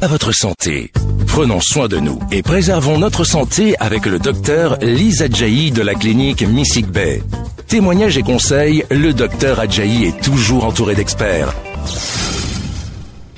à votre santé. Prenons soin de nous et préservons notre santé avec le docteur Lisa Adjaï de la clinique Missig Bay. Témoignages et conseils, le docteur Adjaï est toujours entouré d'experts.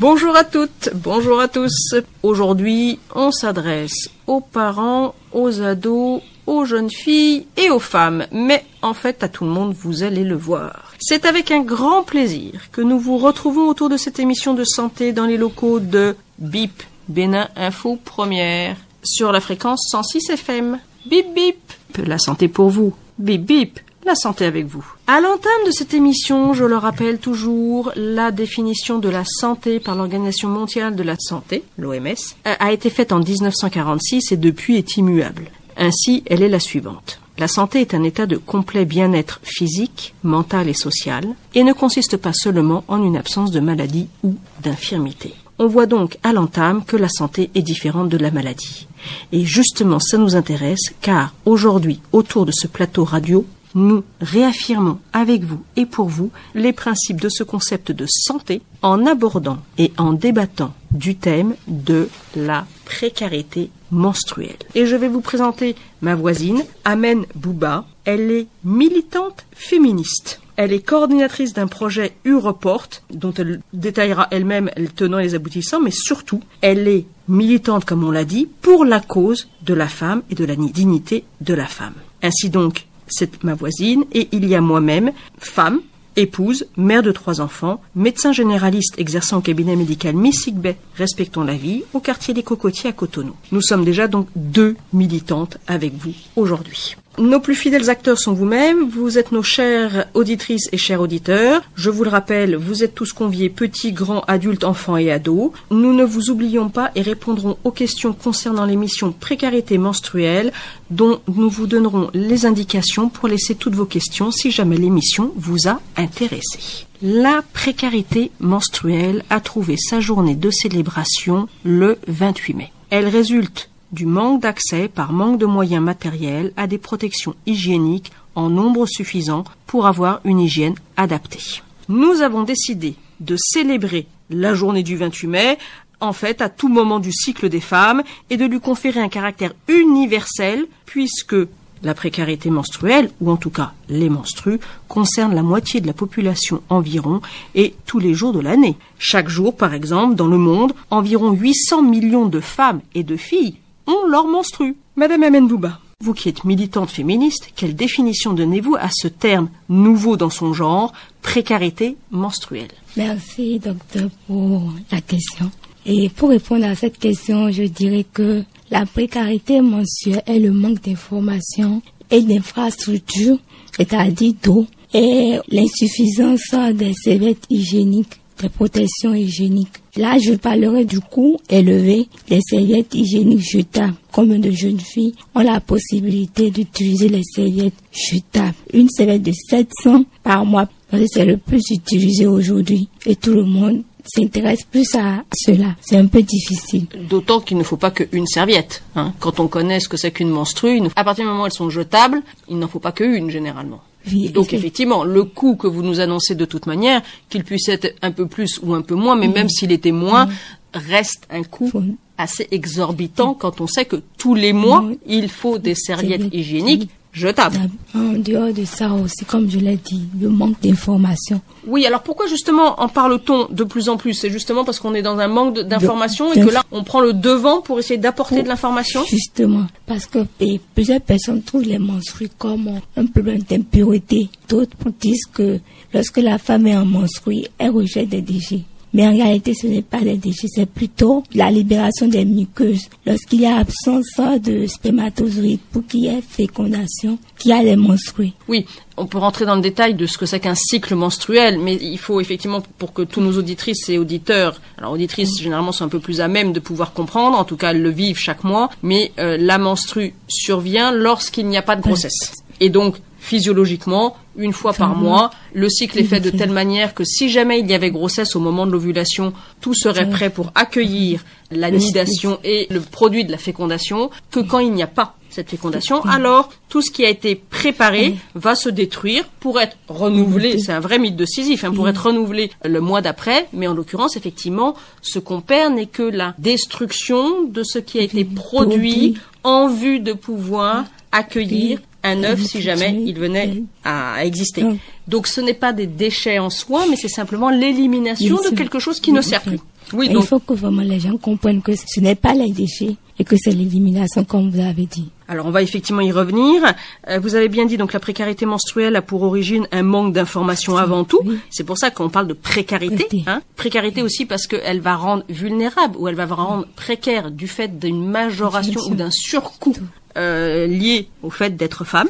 Bonjour à toutes, bonjour à tous. Aujourd'hui, on s'adresse aux parents, aux ados, aux jeunes filles et aux femmes, mais en fait à tout le monde, vous allez le voir. C'est avec un grand plaisir que nous vous retrouvons autour de cette émission de santé dans les locaux de BIP, Bénin Info Première, sur la fréquence 106 FM. Bip bip, la santé pour vous. Bip bip, la santé avec vous. À l'entame de cette émission, je le rappelle toujours, la définition de la santé par l'Organisation mondiale de la santé, l'OMS, a été faite en 1946 et depuis est immuable. Ainsi, elle est la suivante. La santé est un état de complet bien-être physique, mental et social, et ne consiste pas seulement en une absence de maladie ou d'infirmité. On voit donc à l'entame que la santé est différente de la maladie. Et justement, ça nous intéresse car aujourd'hui, autour de ce plateau radio, nous réaffirmons avec vous et pour vous les principes de ce concept de santé en abordant et en débattant du thème de la précarité menstruelle. Et je vais vous présenter ma voisine, Amen Bouba. Elle est militante féministe. Elle est coordinatrice d'un projet Europort, dont elle détaillera elle-même les tenants et les aboutissants, mais surtout, elle est militante, comme on l'a dit, pour la cause de la femme et de la dignité de la femme. Ainsi donc, c'est ma voisine, et il y a moi-même, femme, épouse, mère de trois enfants, médecin généraliste exerçant au cabinet médical Miss Bay, Respectons la vie, au quartier des Cocotiers à Cotonou. Nous sommes déjà donc deux militantes avec vous aujourd'hui. Nos plus fidèles acteurs sont vous-même, vous êtes nos chères auditrices et chers auditeurs. Je vous le rappelle, vous êtes tous conviés, petits, grands, adultes, enfants et ados. Nous ne vous oublions pas et répondrons aux questions concernant l'émission Précarité menstruelle, dont nous vous donnerons les indications pour laisser toutes vos questions si jamais l'émission vous a intéressé. La précarité menstruelle a trouvé sa journée de célébration le 28 mai. Elle résulte du manque d'accès par manque de moyens matériels à des protections hygiéniques en nombre suffisant pour avoir une hygiène adaptée. Nous avons décidé de célébrer la journée du 28 mai en fait à tout moment du cycle des femmes et de lui conférer un caractère universel puisque la précarité menstruelle, ou en tout cas les menstrues, concerne la moitié de la population environ et tous les jours de l'année. Chaque jour, par exemple, dans le monde, environ 800 millions de femmes et de filles ont leur menstru. Madame Amen Bouba, vous qui êtes militante féministe, quelle définition donnez-vous à ce terme nouveau dans son genre, précarité menstruelle? Merci, docteur, pour la question. Et pour répondre à cette question, je dirais que la précarité menstruelle est le manque d'informations et d'infrastructures, c'est-à-dire d'eau, et l'insuffisance des serviettes hygiéniques des protections hygiéniques. Là, je parlerai du coût élevé des serviettes hygiéniques jetables. Combien de jeunes filles ont la possibilité d'utiliser les serviettes jetables Une serviette de 700 par mois, c'est le plus utilisé aujourd'hui. Et tout le monde s'intéresse plus à cela. C'est un peu difficile. D'autant qu'il ne faut pas qu'une serviette. Hein. Quand on connaît ce que c'est qu'une menstrue, à partir du moment où elles sont jetables, il n'en faut pas qu'une généralement. Donc effectivement, le coût que vous nous annoncez de toute manière, qu'il puisse être un peu plus ou un peu moins, mais même s'il était moins, reste un coût assez exorbitant quand on sait que tous les mois, il faut des serviettes hygiéniques jetable. En dehors de ça aussi, comme je l'ai dit, le manque d'information. Oui, alors pourquoi justement en parle-t-on de plus en plus? C'est justement parce qu'on est dans un manque d'information et que là, on prend le devant pour essayer d'apporter de l'information? Justement, parce que plusieurs personnes trouvent les menstrues comme un problème d'impureté. D'autres disent que lorsque la femme est en menstrue, elle rejette des déchets. Mais en réalité, ce n'est pas des déchets, c'est plutôt la libération des muqueuses. Lorsqu'il y a absence de spermatozoïdes pour qu'il y ait fécondation, qu'il y a les menstrues. Oui, on peut rentrer dans le détail de ce que c'est qu'un cycle menstruel, mais il faut effectivement, pour que tous nos auditrices et auditeurs, alors auditrices généralement sont un peu plus à même de pouvoir comprendre, en tout cas elles le vivent chaque mois, mais euh, la menstrue survient lorsqu'il n'y a pas de grossesse. Et donc, physiologiquement, une fois par mois. Le cycle est fait de telle manière que si jamais il y avait grossesse au moment de l'ovulation, tout serait prêt pour accueillir la nidation et le produit de la fécondation, que quand il n'y a pas cette fécondation, alors tout ce qui a été préparé va se détruire pour être renouvelé. C'est un vrai mythe de Sisyphe, hein, pour être renouvelé le mois d'après. Mais en l'occurrence, effectivement, ce qu'on perd n'est que la destruction de ce qui a été produit en vue de pouvoir accueillir un œuf si jamais il venait à exister. Donc ce n'est pas des déchets en soi, mais c'est simplement l'élimination de quelque chose qui ne sert plus. Oui, donc... Il faut que vraiment les gens comprennent que ce n'est pas les déchets et que c'est l'élimination comme vous avez dit. Alors on va effectivement y revenir. Euh, vous avez bien dit donc la précarité menstruelle a pour origine un manque d'information avant tout. C'est pour ça qu'on parle de précarité. Hein. Précarité aussi parce qu'elle va rendre vulnérable ou elle va rendre précaire du fait d'une majoration ou d'un surcoût euh, lié au fait d'être femme.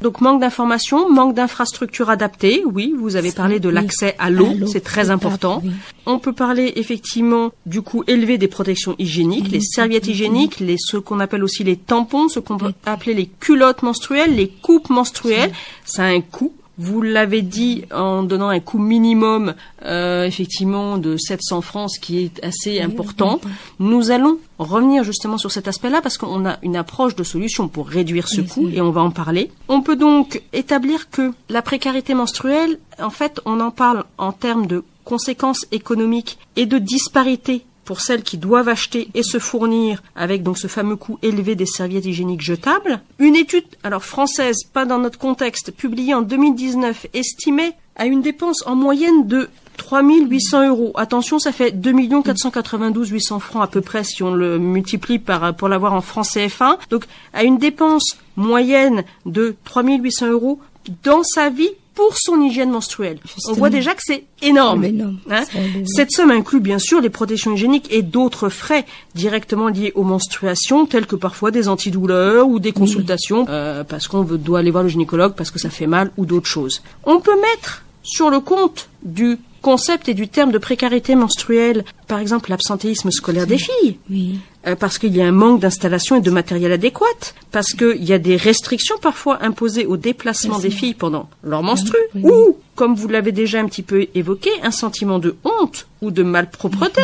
Donc manque d'informations, manque d'infrastructures adaptées. Oui, vous avez parlé de l'accès à l'eau, c'est très important. On peut parler effectivement du coût élevé des protections hygiéniques, les serviettes hygiéniques, les ce qu'on appelle aussi les tampons, ce qu'on peut appeler les culottes menstruelles, les coupes menstruelles. Ça a un coût. Vous l'avez dit en donnant un coût minimum, euh, effectivement, de 700 francs, ce qui est assez important. Nous allons revenir justement sur cet aspect-là parce qu'on a une approche de solution pour réduire ce coût et on va en parler. On peut donc établir que la précarité menstruelle, en fait, on en parle en termes de conséquences économiques et de disparités pour celles qui doivent acheter et se fournir avec donc ce fameux coût élevé des serviettes hygiéniques jetables. Une étude, alors française, pas dans notre contexte, publiée en 2019, estimait à une dépense en moyenne de 3800 euros. Attention, ça fait 2 492 800 francs à peu près si on le multiplie par, pour l'avoir en francs CFA. Donc, à une dépense moyenne de 3800 euros dans sa vie pour son hygiène menstruelle. On voit déjà que c'est énorme. Hein. Cette somme inclut bien sûr les protections hygiéniques et d'autres frais directement liés aux menstruations, tels que parfois des antidouleurs ou des consultations, euh, parce qu'on doit aller voir le gynécologue parce que ça fait mal ou d'autres choses. On peut mettre sur le compte du concept et du terme de précarité menstruelle, par exemple l'absentéisme scolaire des filles, oui. Euh, parce qu'il y a un manque d'installation et de matériel adéquat, parce qu'il y a des restrictions parfois imposées au déplacement des filles pendant leur menstru, ou, comme vous l'avez déjà un petit peu évoqué, un sentiment de honte ou de malpropreté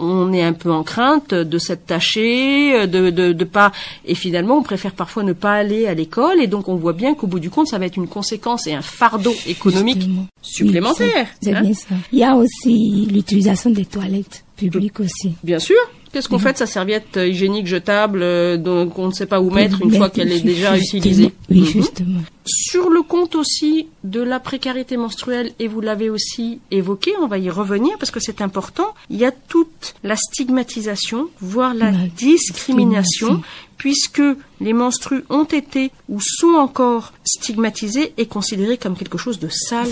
on est un peu en crainte de s'être taché, de, de, pas, et finalement on préfère parfois ne pas aller à l'école, et donc on voit bien qu'au bout du compte ça va être une conséquence et un fardeau économique supplémentaire. Hein. Il y a aussi l'utilisation des toilettes publiques aussi. Bien sûr. Qu'est-ce qu'on fait de sa serviette hygiénique jetable euh, donc on ne sait pas où mettre une fois qu'elle est déjà utilisée Oui, mhm. justement. Sur le compte aussi de la précarité menstruelle, et vous l'avez aussi évoqué, on va y revenir parce que c'est important, il y a toute la stigmatisation, voire la, discrimination, puisque les menstrues ont été ou sont encore stigmatisés et considérés comme quelque chose de sale.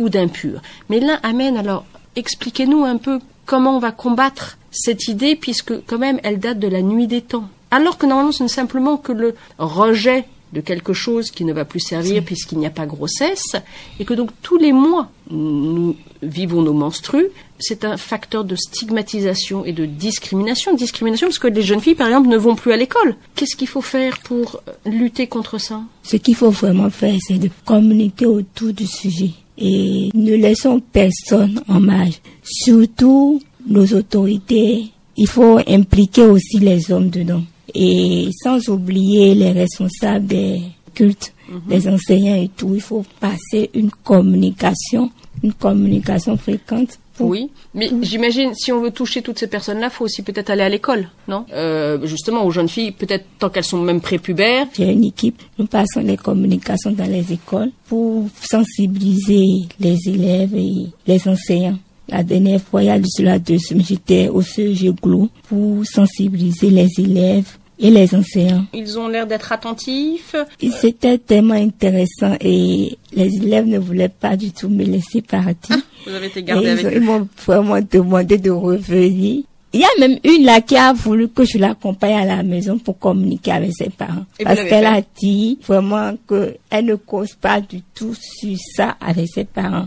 ou d'impur. Mais l'un amène alors, expliquez-nous un peu comment on va combattre cette idée puisque quand même elle date de la nuit des temps. Alors que normalement ce n'est simplement que le rejet de quelque chose qui ne va plus servir puisqu'il n'y a pas grossesse et que donc tous les mois nous vivons nos menstrues, c'est un facteur de stigmatisation et de discrimination. Discrimination parce que les jeunes filles, par exemple, ne vont plus à l'école. Qu'est-ce qu'il faut faire pour lutter contre ça? Ce qu'il faut vraiment faire, c'est de communiquer autour du sujet et ne laissons personne en marge. Surtout nos autorités, il faut impliquer aussi les hommes dedans. Et sans oublier les responsables des cultes, mhm. les enseignants et tout, il faut passer une communication, une communication fréquente oui, mais j'imagine si on veut toucher toutes ces personnes-là, faut aussi peut-être aller à l'école, non? Euh, Justement, aux jeunes filles, peut-être tant qu'elles sont même prépubères. J'ai une équipe, nous passons les communications dans les écoles pour sensibiliser les élèves et les enseignants. La dernière fois, il y a cela deux semaines, j'étais au CEG Glo pour sensibiliser les élèves et les enseignants. Ils ont l'air d'être attentifs. C'était tellement intéressant et les élèves ne voulaient pas du tout me laisser partir. Ah, vous avez été gardé avec ils, ils m'ont vraiment demandé de revenir. Il y a même une là qui a voulu que je l'accompagne à la maison pour communiquer avec ses parents. parce qu'elle a dit vraiment qu'elle ne cause pas du tout sur ça avec ses parents.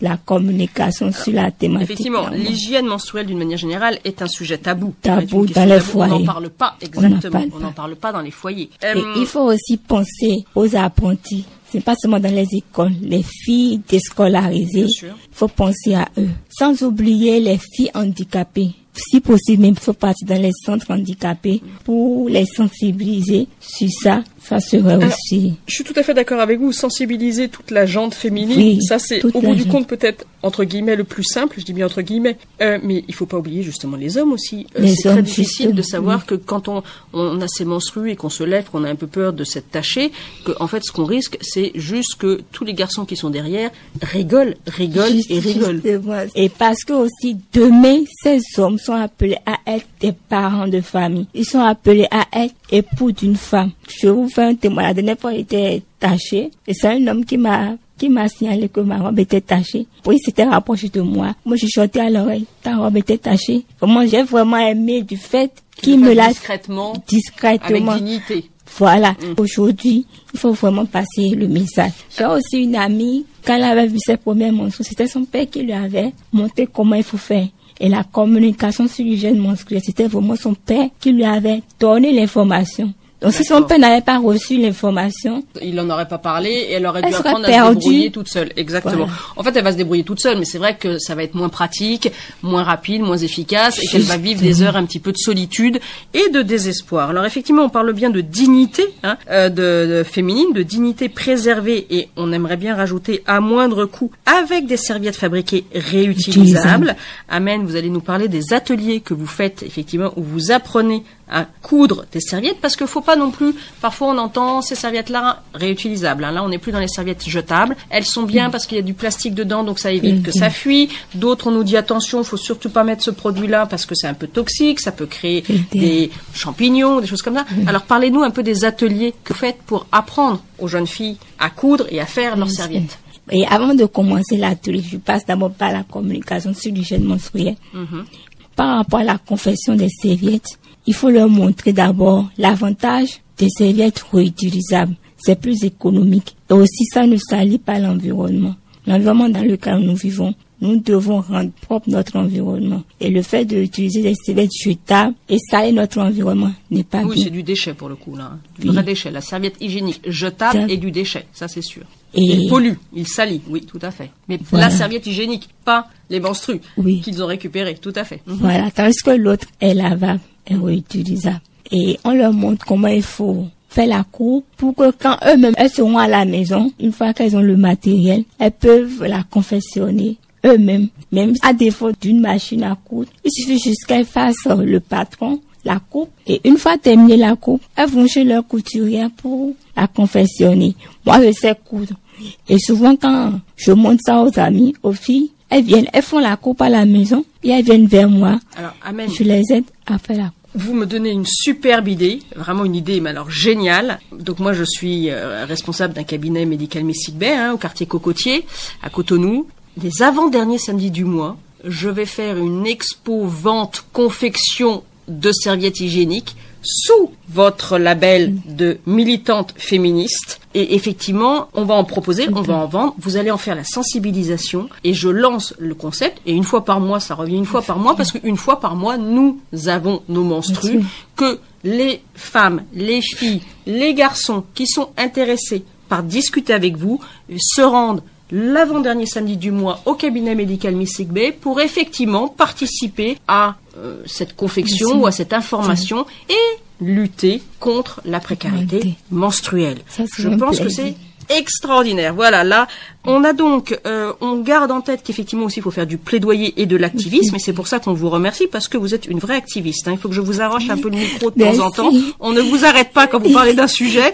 La communication sur la thématique. Effectivement, l'hygiène menstruelle d'une manière générale est un sujet tabou. Tabou dans les foyers. On n'en parle pas, exactement. On n'en parle, pas dans les foyers. Et euh, il faut aussi penser aux apprentis c'est pas seulement dans les écoles, les filles déscolarisées, il faut penser à eux. Sans oublier les filles handicapées si possible, même faut partir dans les centres handicapés pour les sensibiliser sur ça. Ça serait aussi. Je suis tout à fait d'accord avec vous. Sensibiliser toute la jante féminine, ça c'est au bout du compte peut-être entre guillemets le plus simple. Je dis bien entre guillemets, euh, mais il faut pas oublier justement les hommes aussi. Euh, c'est très difficile de savoir que quand on, on a ses menstrues et qu'on se lève, qu'on a un peu peur de s'être taché, que en fait ce qu'on risque, c'est juste que tous les garçons qui sont derrière rigolent, rigolent et rigolent. Et parce que aussi demain ces hommes sont appelés à être des parents de famille. Ils sont appelés à être époux d'une femme. Je vous fais un témoignage. La dernière fois, j'étais tachée. Et c'est un homme qui m'a qui m'a signalé que ma robe était tachée. Puis il s'était rapproché de moi. Moi, je chantais à l'oreille. Ta robe était tachée. Moi, j'ai vraiment aimé du fait qu'il me l'a discrètement, discrètement, avec dignité. Voilà. Mm. Aujourd'hui, il faut vraiment passer le message. J'ai aussi une amie, quand elle avait vu ses premiers monstres, c'était son père qui lui avait montré comment il faut faire. Et la communication sur l'hygiène menstruelle, c'était vraiment son père qui lui avait donné l'information. Donc si son père n'avait pas reçu l'information, il n'en aurait pas parlé et elle aurait dû apprendre à se débrouiller toute seule. Exactement. En fait, elle va se débrouiller toute seule, mais c'est vrai que ça va être moins pratique, moins rapide, moins efficace et qu'elle va vivre des heures un petit peu de solitude et de désespoir. Alors effectivement, on parle bien de dignité hein, euh, de, féminine, de dignité préservée et on aimerait bien rajouter à moindre coût avec des serviettes fabriquées réutilisables. Amen. Vous allez nous parler des ateliers que vous faites effectivement où vous apprenez à coudre des serviettes parce qu'il faut pas non plus parfois on entend ces serviettes là réutilisables hein. là on n'est plus dans les serviettes jetables. Elles sont bien parce qu'il y a du plastique dedans donc ça évite que ça fuit. D'autres on nous dit attention faut surtout pas mettre ce produit là parce que c'est un peu toxique ça peut créer des champignons des choses comme ça. Alors parlez-nous un peu des ateliers que vous faites pour apprendre aux jeunes filles à coudre et à faire leurs serviettes. Et avant de commencer l'atelier, je passe d'abord par la communication sur l'hygiène menstruelle. Mm Par rapport à la confession des serviettes, il faut leur montrer d'abord l'avantage des serviettes réutilisables. C'est plus économique. Et aussi, ça ne salit pas l'environnement. L'environnement dans lequel nous vivons, nous devons rendre propre notre environnement. Et le fait d'utiliser des serviettes jetables et salir notre environnement n'est pas oui, c'est du déchet pour le coup, là. Du vrai déchet. La serviette hygiénique jetable est du déchet, ça c'est sûr. Et il pollue, il salit, oui, tout à fait. Mais la serviette hygiénique, pas les menstrues qu'ils ont récupérées, tout à fait. Mhm. Voilà, tandis que l'autre est lavable et réutilisable. Et on leur montre comment il faut faire la coupe pour que quand eux-mêmes elles seront à la maison, une fois qu'elles ont le matériel, elles peuvent la confectionner eux-mêmes, même à défaut d'une machine à coudre. Il suffit juste qu'elles fassent le patron, la coupe, et une fois terminée la coupe, elles vont chez leur couturière pour la confectionner. Moi, je sais coudre. Et souvent, quand je montre ça aux amis, aux filles, elles viennent, elles font la coupe à la maison et elles viennent vers moi. Alors, Amen. Je les aide à faire la coupe. Vous me donnez une superbe idée, vraiment une idée, mais alors géniale. Donc moi, je suis euh, responsable d'un cabinet médical Bay, hein, au quartier Cocotier, à Cotonou. Les avant-derniers samedis du mois, je vais faire une expo vente confection de serviettes hygiéniques sous votre label de militante féministe. Et effectivement, on va en proposer, on va en vendre. Vous allez en faire la sensibilisation. Et je lance le concept. Et une fois par mois, ça revient une fois par mois parce qu'une fois par mois, nous avons nos menstrues. Que les femmes, les filles, les garçons qui sont intéressés par discuter avec vous se rendent l'avant-dernier samedi du mois au cabinet médical Bay pour effectivement participer à euh, cette confection ou à cette information et lutter contre la précarité menstruelle. Je pense que c'est extraordinaire. Voilà, là, on a donc, euh, on garde en tête qu'effectivement aussi il faut faire du plaidoyer et de l'activisme, et c'est pour ça qu'on vous remercie parce que vous êtes une vraie activiste. Hein. Il faut que je vous arrache un peu le micro de temps en temps. On ne vous arrête pas quand vous parlez d'un sujet.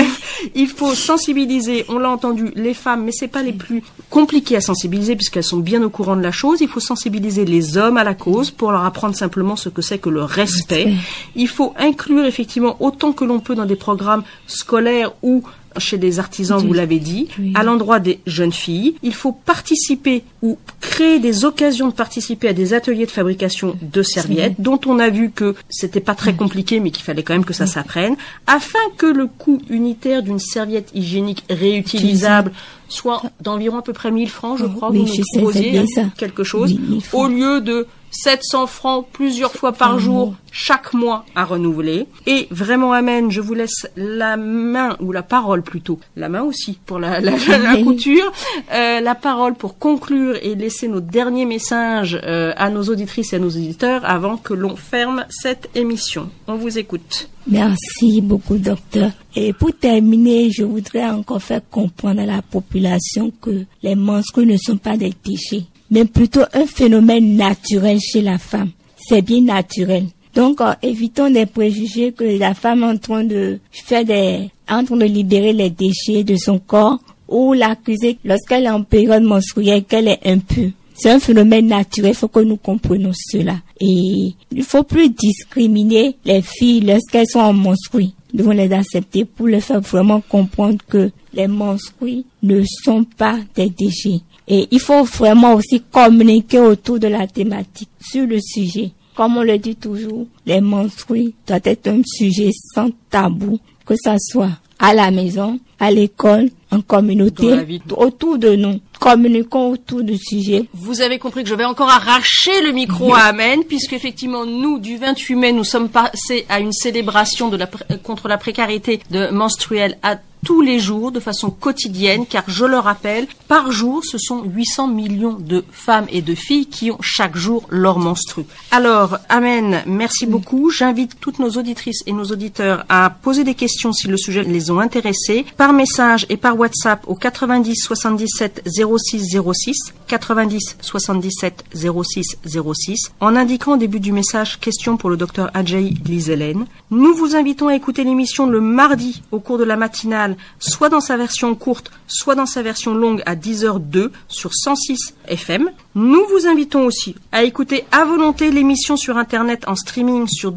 il faut sensibiliser. On l'a entendu, les femmes, mais c'est pas les plus compliquées à sensibiliser puisqu'elles sont bien au courant de la chose. Il faut sensibiliser les hommes à la cause pour leur apprendre simplement ce que c'est que le respect. Il faut inclure effectivement autant que l'on peut dans des programmes scolaires ou chez des artisans, vous l'avez dit, à l'endroit des jeunes filles. Il faut participer ou créer des occasions de participer à des ateliers de fabrication de serviettes, dont on a vu que c'était pas très compliqué, mais qu'il fallait quand même que ça s'apprenne, afin que le coût unitaire d'une serviette hygiénique réutilisable soit d'environ à peu près 1000 francs, je crois, vous nous proposiez quelque chose, au lieu de 700 francs plusieurs fois par jour, chaque mois à renouveler. Et vraiment, Amen, je vous laisse la main, ou la parole plutôt, la main aussi pour la, la, la couture, euh, la parole pour conclure et laisser nos derniers messages euh, à nos auditrices et à nos auditeurs avant que l'on ferme cette émission. On vous écoute. Merci beaucoup, docteur. Et pour terminer, je voudrais encore faire comprendre à la population que les menstrues ne sont pas des déchets, mais plutôt un phénomène naturel chez la femme. C'est bien naturel. Donc, euh, évitons des préjugés que la femme est en train de faire des, en train de libérer les déchets de son corps ou l'accuser lorsqu'elle est en période menstruelle qu'elle est impure. C'est un phénomène naturel, il faut que nous comprenions cela. Et il faut plus discriminer les filles lorsqu'elles sont en menstrues. Nous devons les accepter pour les faire vraiment comprendre que les menstrues ne sont pas des déchets. Et il faut vraiment aussi communiquer autour de la thématique sur le sujet. Comme on le dit toujours, les menstrues doivent être un sujet sans tabou, que ça soit à la maison, à l'école, en communauté, autour de nous. Communiquons autour du sujet. Vous avez compris que je vais encore arracher le micro à Amen, puisque effectivement, nous, du 28 mai, nous sommes passés à une célébration de la, contre la précarité de menstruelle à tous les jours de façon quotidienne, car je le rappelle, par jour, ce sont 800 millions de femmes et de filles qui ont chaque jour leur menstru. Alors, Amen, merci beaucoup. J'invite toutes nos auditrices et nos auditeurs à poser des questions si le sujet les ont intéressés, par message et par WhatsApp au 90 77 06 06, 90 77 06 06, en indiquant au début du message question pour le docteur Adjei Lise-Hélène. Nous vous invitons à écouter l'émission le mardi au cours de la matinale soit dans sa version courte, soit dans sa version longue à 10h02 sur 106 FM. Nous vous invitons aussi à écouter à volonté l'émission sur Internet en streaming sur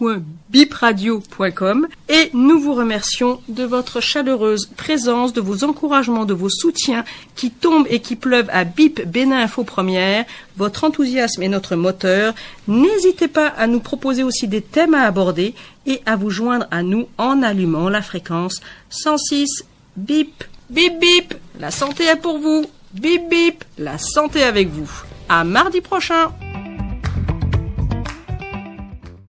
www.bipradio.com et nous vous remercions de votre chaleureuse présence, de vos encouragements, de vos soutiens qui tombent et qui pleuvent à BIP Bénin Info Première. Votre enthousiasme est notre moteur. N'hésitez pas à nous proposer aussi des thèmes à aborder et à vous joindre à nous en allumant la fréquence 106 bip bip bip. La santé est pour vous. Bip bip. La santé avec vous. À mardi prochain.